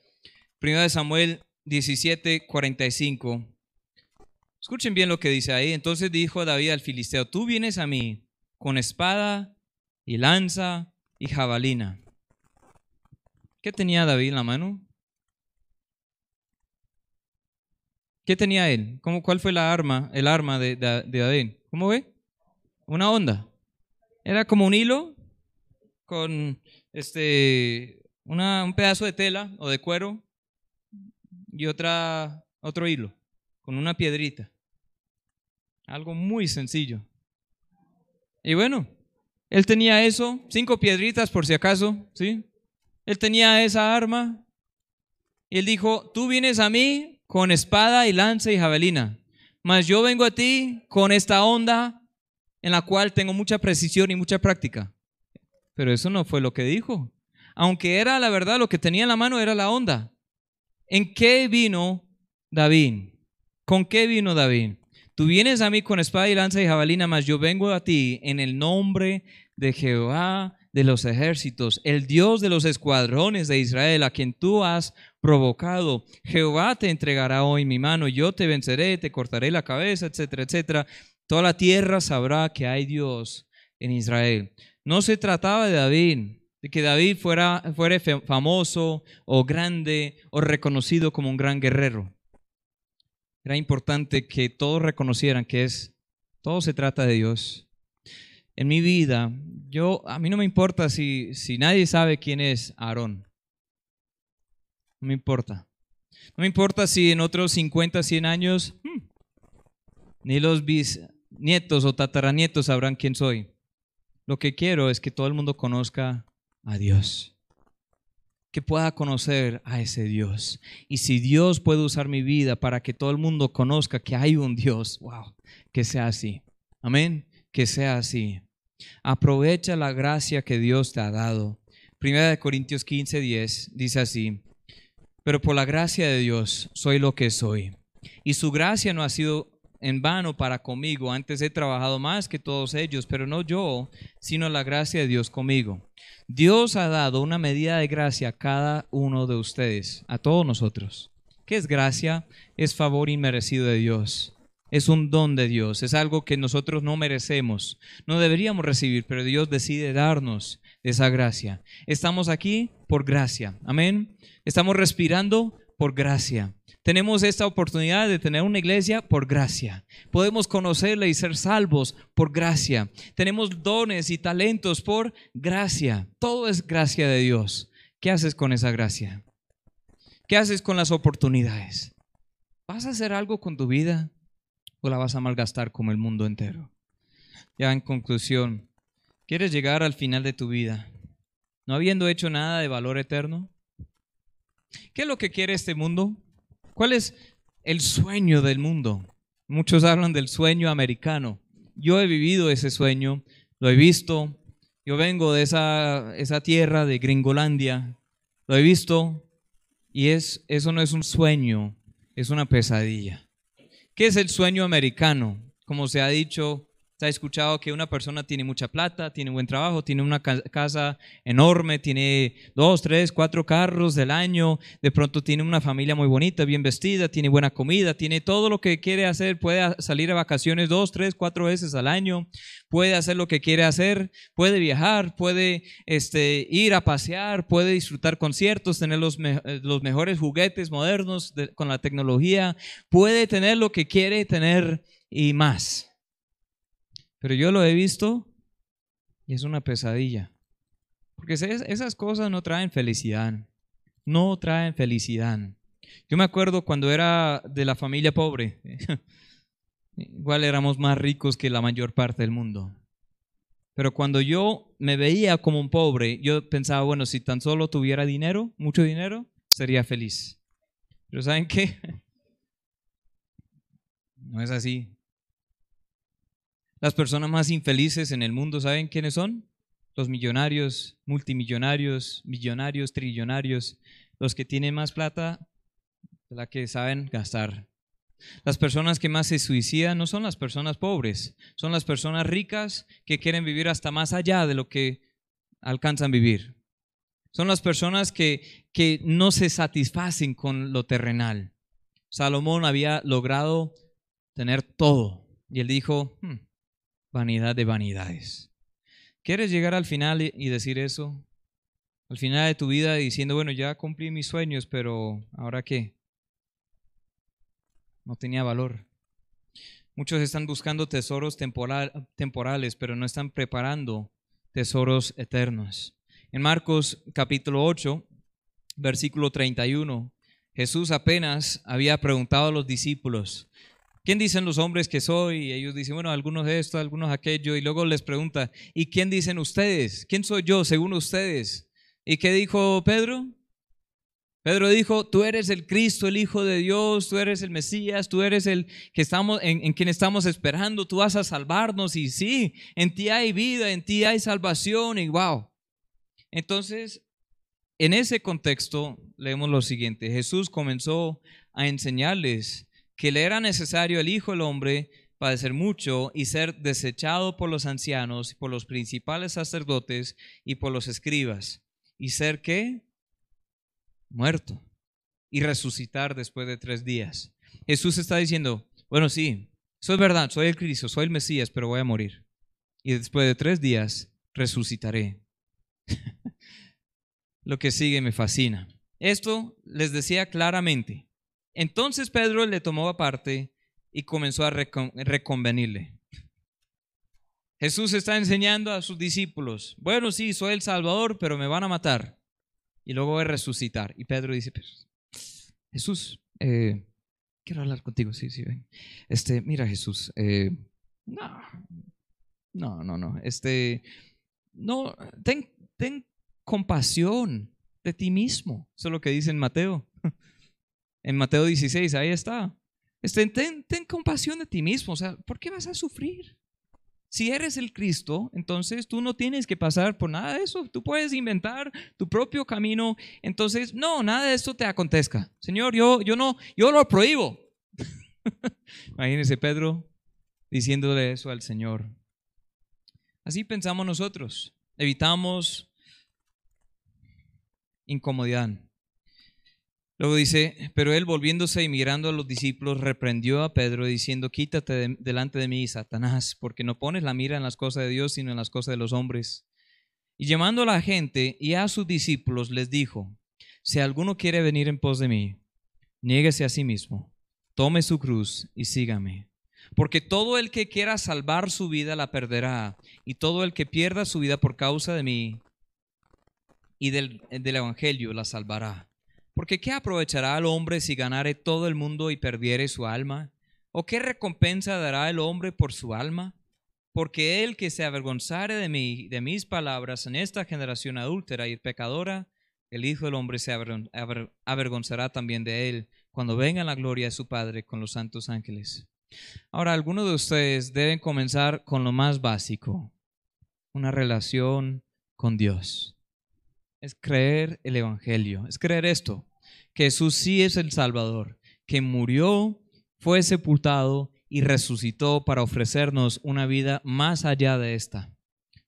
S1: Primero de Samuel 17, 45. Escuchen bien lo que dice ahí. Entonces dijo David al filisteo, tú vienes a mí con espada y lanza y jabalina. ¿Qué tenía David en la mano? ¿Qué tenía él? ¿Cómo, ¿Cuál fue la arma, el arma de, de David? ¿Cómo ve? Una onda. Era como un hilo con este, un pedazo de tela o de cuero y otra, otro hilo con una piedrita. Algo muy sencillo. Y bueno, él tenía eso, cinco piedritas por si acaso, ¿sí? Él tenía esa arma Y él dijo, tú vienes a mí con espada y lanza y javelina, mas yo vengo a ti con esta onda en la cual tengo mucha precisión y mucha práctica. Pero eso no fue lo que dijo. Aunque era la verdad, lo que tenía en la mano era la onda. ¿En qué vino David? ¿Con qué vino David? Tú vienes a mí con espada y lanza y jabalina, mas yo vengo a ti en el nombre de Jehová de los ejércitos, el Dios de los escuadrones de Israel, a quien tú has provocado. Jehová te entregará hoy mi mano, yo te venceré, te cortaré la cabeza, etcétera, etcétera. Toda la tierra sabrá que hay Dios en Israel. No se trataba de David, que David fuera, fuera famoso o grande o reconocido como un gran guerrero. Era importante que todos reconocieran que es, todo se trata de Dios. En mi vida, yo, a mí no me importa si, si nadie sabe quién es Aarón. No me importa. No me importa si en otros 50, 100 años, hmm, ni los bisnietos o tataranietos sabrán quién soy. Lo que quiero es que todo el mundo conozca a Dios que pueda conocer a ese Dios. Y si Dios puede usar mi vida para que todo el mundo conozca que hay un Dios, wow, que sea así. Amén, que sea así. Aprovecha la gracia que Dios te ha dado. Primera de Corintios 15, 10 dice así, pero por la gracia de Dios soy lo que soy. Y su gracia no ha sido en vano para conmigo. Antes he trabajado más que todos ellos, pero no yo, sino la gracia de Dios conmigo. Dios ha dado una medida de gracia a cada uno de ustedes, a todos nosotros. ¿Qué es gracia? Es favor inmerecido de Dios. Es un don de Dios, es algo que nosotros no merecemos, no deberíamos recibir, pero Dios decide darnos esa gracia. Estamos aquí por gracia, amén. Estamos respirando por gracia. Tenemos esta oportunidad de tener una iglesia por gracia. Podemos conocerla y ser salvos por gracia. Tenemos dones y talentos por gracia. Todo es gracia de Dios. ¿Qué haces con esa gracia? ¿Qué haces con las oportunidades? ¿Vas a hacer algo con tu vida o la vas a malgastar como el mundo entero? Ya en conclusión, ¿quieres llegar al final de tu vida no habiendo hecho nada de valor eterno? ¿Qué es lo que quiere este mundo? ¿Cuál es el sueño del mundo? Muchos hablan del sueño americano. Yo he vivido ese sueño, lo he visto. Yo vengo de esa, esa tierra de Gringolandia, lo he visto y es, eso no es un sueño, es una pesadilla. ¿Qué es el sueño americano? Como se ha dicho, ha escuchado que una persona tiene mucha plata, tiene buen trabajo, tiene una casa enorme, tiene dos, tres, cuatro carros del año, de pronto tiene una familia muy bonita, bien vestida, tiene buena comida, tiene todo lo que quiere hacer, puede salir a vacaciones dos, tres, cuatro veces al año, puede hacer lo que quiere hacer, puede viajar, puede este, ir a pasear, puede disfrutar conciertos, tener los, los mejores juguetes modernos con la tecnología, puede tener lo que quiere tener y más. Pero yo lo he visto y es una pesadilla. Porque esas cosas no traen felicidad. No traen felicidad. Yo me acuerdo cuando era de la familia pobre. <laughs> Igual éramos más ricos que la mayor parte del mundo. Pero cuando yo me veía como un pobre, yo pensaba, bueno, si tan solo tuviera dinero, mucho dinero, sería feliz. Pero ¿saben qué? <laughs> No es así. Las personas más infelices en el mundo, ¿saben quiénes son? Los millonarios, multimillonarios, millonarios, trillonarios, los que tienen más plata, la que saben gastar. Las personas que más se suicidan no son las personas pobres, son las personas ricas que quieren vivir hasta más allá de lo que alcanzan vivir. Son las personas que, que no se satisfacen con lo terrenal. Salomón había logrado tener todo y él dijo, hmm, vanidad de vanidades. ¿Quieres llegar al final y decir eso? Al final de tu vida diciendo, bueno, ya cumplí mis sueños, pero ¿ahora qué? No tenía valor. Muchos están buscando tesoros temporales, pero no están preparando tesoros eternos. En Marcos capítulo 8, versículo 31, Jesús apenas había preguntado a los discípulos, ¿quién dicen los hombres que soy? Y ellos dicen, bueno, algunos esto, algunos aquello. Y luego les pregunta, ¿y quién dicen ustedes? ¿Quién soy yo según ustedes? ¿Y qué dijo Pedro? Pedro dijo, tú eres el Cristo, el Hijo de Dios, tú eres el Mesías, tú eres el que estamos, en, en quien estamos esperando, tú vas a salvarnos y sí, en ti hay vida, en ti hay salvación y wow. Entonces, en ese contexto, leemos lo siguiente, Jesús comenzó a enseñarles que le era necesario el Hijo del Hombre padecer mucho y ser desechado por los ancianos, por los principales sacerdotes y por los escribas. ¿Y ser qué? muerto y resucitar después de tres días. Jesús está diciendo, bueno, sí, eso es verdad, soy el Cristo, soy el Mesías, pero voy a morir. Y después de tres días resucitaré. <laughs> Lo que sigue me fascina. Esto les decía claramente. Entonces Pedro le tomó aparte y comenzó a reconvenirle. Jesús está enseñando a sus discípulos, bueno, sí, soy el Salvador, pero me van a matar y luego voy a resucitar. Y Pedro dice, Jesús, eh, quiero hablar contigo, sí, sí, ven. Este, mira Jesús, eh, no, no, no, no, este, no, ten, ten compasión de ti mismo. Eso es lo que dice en Mateo. En Mateo 16, ahí está. Este, ten, ten compasión de ti mismo. O sea, ¿por qué vas a sufrir? Si eres el Cristo, entonces tú no tienes que pasar por nada de eso. Tú puedes inventar tu propio camino. Entonces, no, nada de esto te acontezca. Señor, yo, yo no, yo lo prohíbo. <laughs> Imagínese Pedro diciéndole eso al Señor. Así pensamos nosotros. Evitamos incomodidad. Luego dice, pero él volviéndose y mirando a los discípulos, reprendió a Pedro diciendo, quítate delante de mí, Satanás, porque no pones la mira en las cosas de Dios, sino en las cosas de los hombres. Y llamando a la gente y a sus discípulos, les dijo, si alguno quiere venir en pos de mí, niéguese a sí mismo, tome su cruz y sígame. Porque todo el que quiera salvar su vida la perderá, y todo el que pierda su vida por causa de mí y del, del Evangelio la salvará. Porque ¿qué aprovechará al hombre si ganare todo el mundo y perdiere su alma? ¿O qué recompensa dará el hombre por su alma? Porque el que se avergonzare de mí, de mis palabras en esta generación adúltera y pecadora, el Hijo del Hombre se avergonzará también de él cuando venga la gloria de su Padre con los santos ángeles. Ahora, algunos de ustedes deben comenzar con lo más básico, una relación con Dios es creer el Evangelio, es creer esto, que Jesús sí es el Salvador, que murió, fue sepultado y resucitó para ofrecernos una vida más allá de esta,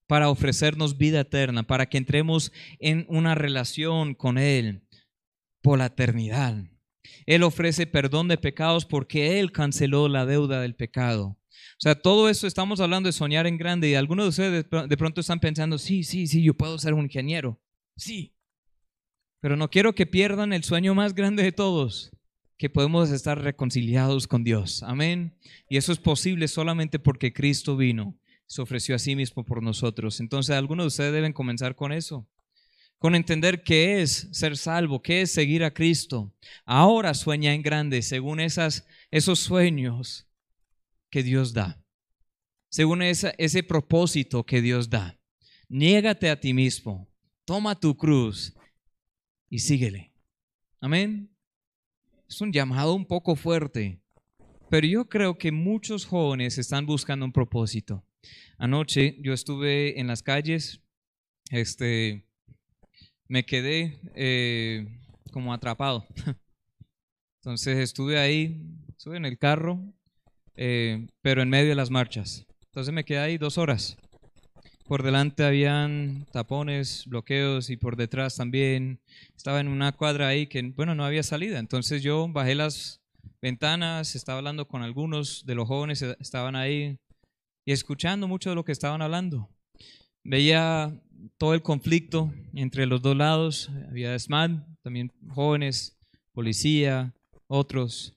S1: para ofrecernos vida eterna, para que entremos en una relación con Él por la eternidad. Él ofrece perdón de pecados porque Él canceló la deuda del pecado. O sea, todo eso estamos hablando de soñar en grande y algunos de ustedes de pronto están pensando, sí, sí, sí, yo puedo ser un ingeniero. Sí. Pero no quiero que pierdan el sueño más grande de todos, que podemos estar reconciliados con Dios. Amén. Y eso es posible solamente porque Cristo vino, se ofreció a sí mismo por nosotros. Entonces, algunos de ustedes deben comenzar con eso, con entender qué es ser salvo, qué es seguir a Cristo. Ahora sueña en grande, según esas, esos sueños que Dios da, según ese propósito que Dios da. Niégate a ti mismo, toma tu cruz y síguele. Amén. Es un llamado un poco fuerte, pero yo creo que muchos jóvenes están buscando un propósito. Anoche yo estuve en las calles, este, me quedé eh, como atrapado. <laughs> Entonces estuve ahí, estuve en el carro, eh, pero en medio de las marchas. Entonces me quedé ahí dos horas. Por delante habían tapones, bloqueos y por detrás también. Estaba en una cuadra ahí que, bueno, no había salida. Entonces yo bajé las ventanas, estaba hablando con algunos de los jóvenes, estaban ahí y escuchando mucho de lo que estaban hablando. Veía todo el conflicto entre los dos lados. Había SMAD, también jóvenes, policía, otros.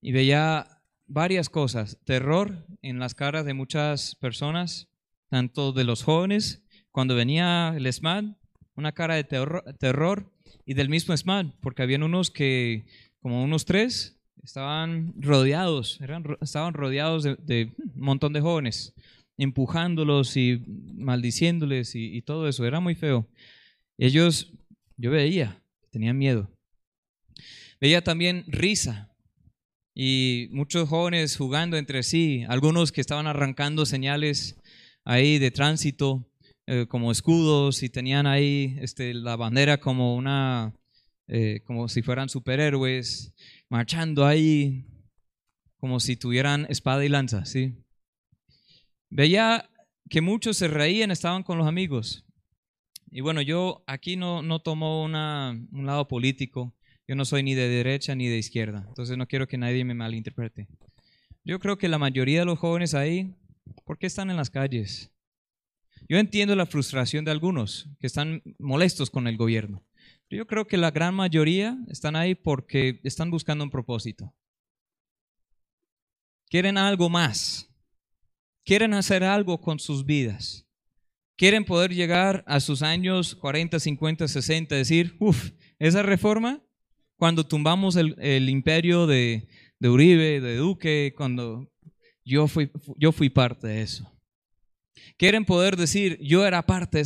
S1: Y veía varias cosas. Terror en las caras de muchas personas tanto de los jóvenes, cuando venía el SMAD, una cara de terror, y del mismo SMAD, porque habían unos que, como unos tres, estaban rodeados, eran, estaban rodeados de, un montón de jóvenes, empujándolos y maldiciéndoles y, y todo eso, era muy feo. Ellos, yo veía, tenían miedo. Veía también risa y muchos jóvenes jugando entre sí, algunos que estaban arrancando señales ahí de tránsito eh, como escudos y tenían ahí este, la bandera como una, eh, como si fueran superhéroes, marchando ahí como si tuvieran espada y lanza, ¿sí? Veía que muchos se reían, estaban con los amigos. Y bueno, yo aquí no, no tomo un lado político, yo no soy ni de derecha ni de izquierda, entonces no quiero que nadie me malinterprete. Yo creo que la mayoría de los jóvenes ahí, ¿por qué están en las calles? Yo entiendo la frustración de algunos que están molestos con el gobierno. Pero yo creo que la gran mayoría están ahí porque están buscando un propósito. Quieren algo más. Quieren hacer algo con sus vidas. Quieren poder llegar a sus años 40, 50, 60, decir, uff, esa reforma, cuando tumbamos el, imperio de, de Uribe, de Duque, cuando yo fui, yo fui parte de eso. Quieren poder decir, yo era parte.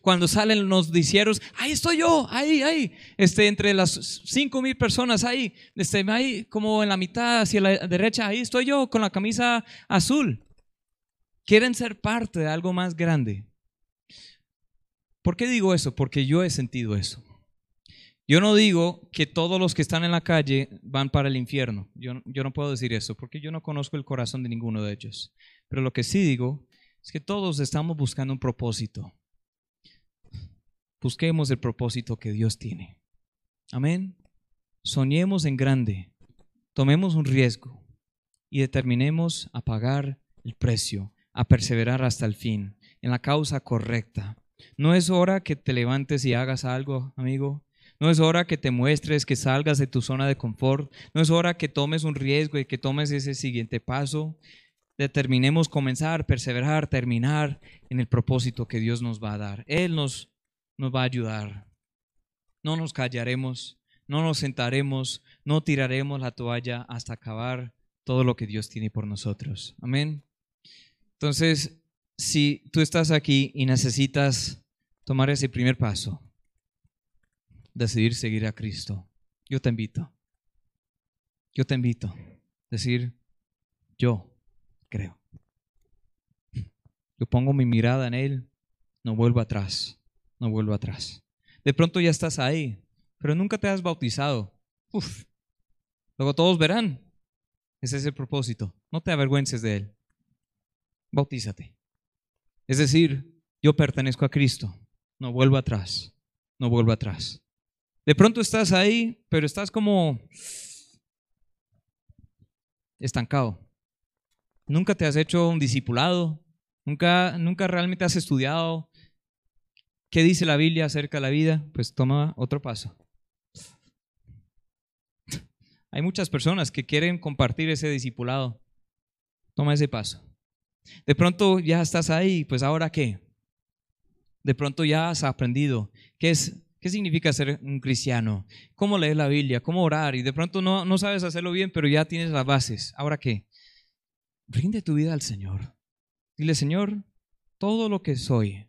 S1: cuando salen los noticieros, ahí estoy yo, ahí, ahí, este, entre las cinco mil personas, ahí, este, ahí, como en la mitad hacia la derecha, ahí estoy yo con la camisa azul. Quieren ser parte de algo más grande. ¿Por qué digo eso? Porque yo he sentido eso. Yo no digo que todos los que están en la calle van para el infierno. Yo, yo no puedo decir eso porque yo no conozco el corazón de ninguno de ellos. Pero lo que sí digo es que todos estamos buscando un propósito. Busquemos el propósito que Dios tiene. Amén. Soñemos en grande, tomemos un riesgo y determinemos a pagar el precio, a perseverar hasta el fin, en la causa correcta. No es hora que te levantes y hagas algo, amigo. No es hora que te muestres, que salgas de tu zona de confort. No es hora que tomes un riesgo y que tomes ese siguiente paso determinemos comenzar, perseverar, terminar en el propósito que Dios nos va a dar. Él nos, nos va a ayudar. No nos callaremos, no nos sentaremos, no tiraremos la toalla hasta acabar todo lo que Dios tiene por nosotros. Amén. Entonces, si tú estás aquí y necesitas tomar ese primer paso, decidir seguir a Cristo, yo te invito. Yo te invito. Decir, yo creo. Yo pongo mi mirada en Él, no vuelvo atrás, no vuelvo atrás. De pronto ya estás ahí, pero nunca te has bautizado. Uf. Luego todos verán. Ese es el propósito. No te avergüences de Él. Bautízate. Es decir, yo pertenezco a Cristo. No vuelvo atrás. No vuelvo atrás. De pronto estás ahí, pero estás como estancado. Nunca te has hecho un discipulado, nunca, nunca realmente has estudiado qué dice la Biblia acerca de la vida, pues toma otro paso. <laughs> Hay muchas personas que quieren compartir ese discipulado. Toma ese paso. De pronto ya estás ahí, pues ahora qué? De pronto ya has aprendido qué es ¿Qué significa ser un cristiano? ¿Cómo leer la Biblia? ¿Cómo orar? Y de pronto no, no sabes hacerlo bien, pero ya tienes las bases. ¿Ahora qué? Rinde tu vida al Señor. Dile, Señor, todo lo que soy,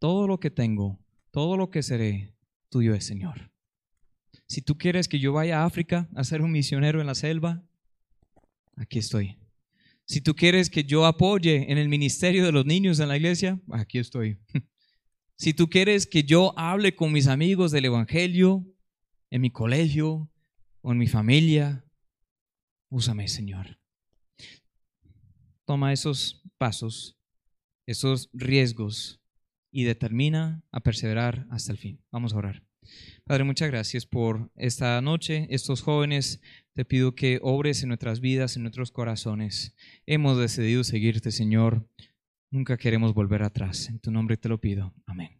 S1: todo lo que tengo, todo lo que seré, tuyo es, Señor. Si tú quieres que yo vaya a África a ser un misionero en la selva, aquí estoy. Si tú quieres que yo apoye en el ministerio de los niños en la iglesia, aquí estoy. <laughs> Si tú quieres que yo hable con mis amigos del Evangelio, en mi colegio o en mi familia, úsame, Señor toma esos pasos, esos riesgos y determina a perseverar hasta el fin. Vamos a orar. Padre, muchas gracias por esta noche, estos jóvenes. Te pido que obres en nuestras vidas, en nuestros corazones. Hemos decidido seguirte, Señor. Nunca queremos volver atrás. En tu nombre te lo pido. Amén.